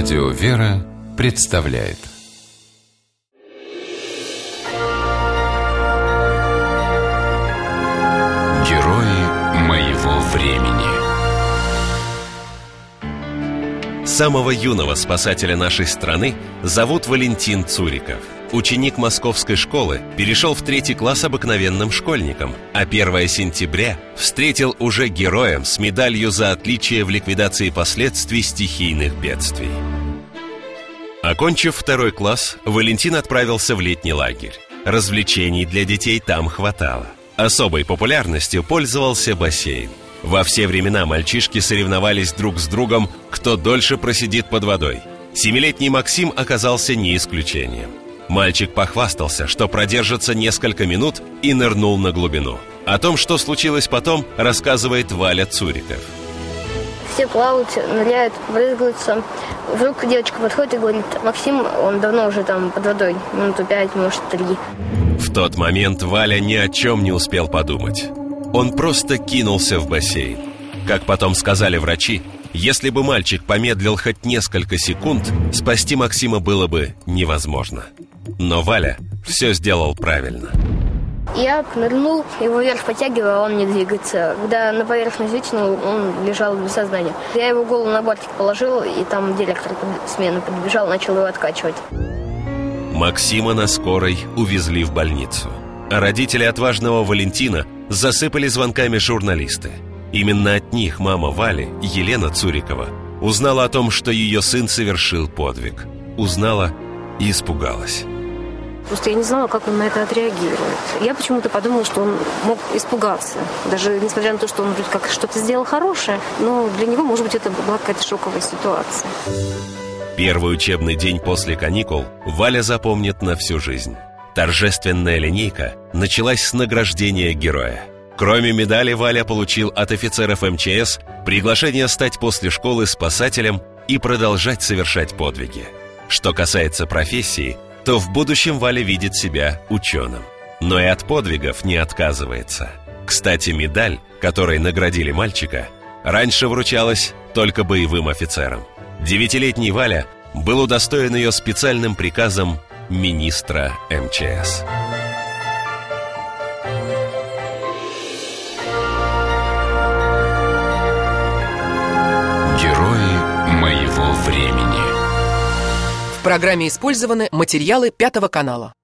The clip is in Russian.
Радио «Вера» представляет Герои моего времени Самого юного спасателя нашей страны зовут Валентин Цуриков. Ученик московской школы перешел в третий класс обыкновенным школьником, а 1 сентября встретил уже героем с медалью за отличие в ликвидации последствий стихийных бедствий. Окончив второй класс, Валентин отправился в летний лагерь. Развлечений для детей там хватало. Особой популярностью пользовался бассейн. Во все времена мальчишки соревновались друг с другом, кто дольше просидит под водой. Семилетний Максим оказался не исключением. Мальчик похвастался, что продержится несколько минут и нырнул на глубину. О том, что случилось потом, рассказывает Валя Цуриков. Все плавают, ныряют, брызгаются. Вдруг девочка подходит и говорит, Максим, он давно уже там под водой, минуту пять, может, три. В тот момент Валя ни о чем не успел подумать. Он просто кинулся в бассейн. Как потом сказали врачи, если бы мальчик помедлил хоть несколько секунд, спасти Максима было бы невозможно. Но Валя все сделал правильно. Я нырнул, его вверх подтягивал, а он не двигается. Когда на поверхность вытянул, он лежал без сознания. Я его голову на бортик положил, и там директор смены подбежал, начал его откачивать. Максима на скорой увезли в больницу. А родители отважного Валентина засыпали звонками журналисты. Именно от них мама Вали, Елена Цурикова, узнала о том, что ее сын совершил подвиг. Узнала и испугалась. Просто я не знала, как он на это отреагирует. Я почему-то подумала, что он мог испугаться. Даже несмотря на то, что он вроде как что-то сделал хорошее, но для него, может быть, это была какая-то шоковая ситуация. Первый учебный день после каникул Валя запомнит на всю жизнь. Торжественная линейка началась с награждения героя. Кроме медали, Валя получил от офицеров МЧС приглашение стать после школы спасателем и продолжать совершать подвиги. Что касается профессии – то в будущем Валя видит себя ученым. Но и от подвигов не отказывается. Кстати, медаль, которой наградили мальчика, раньше вручалась только боевым офицерам. Девятилетний Валя был удостоен ее специальным приказом министра МЧС. Герои моего времени В программе использованы материалы Пятого канала.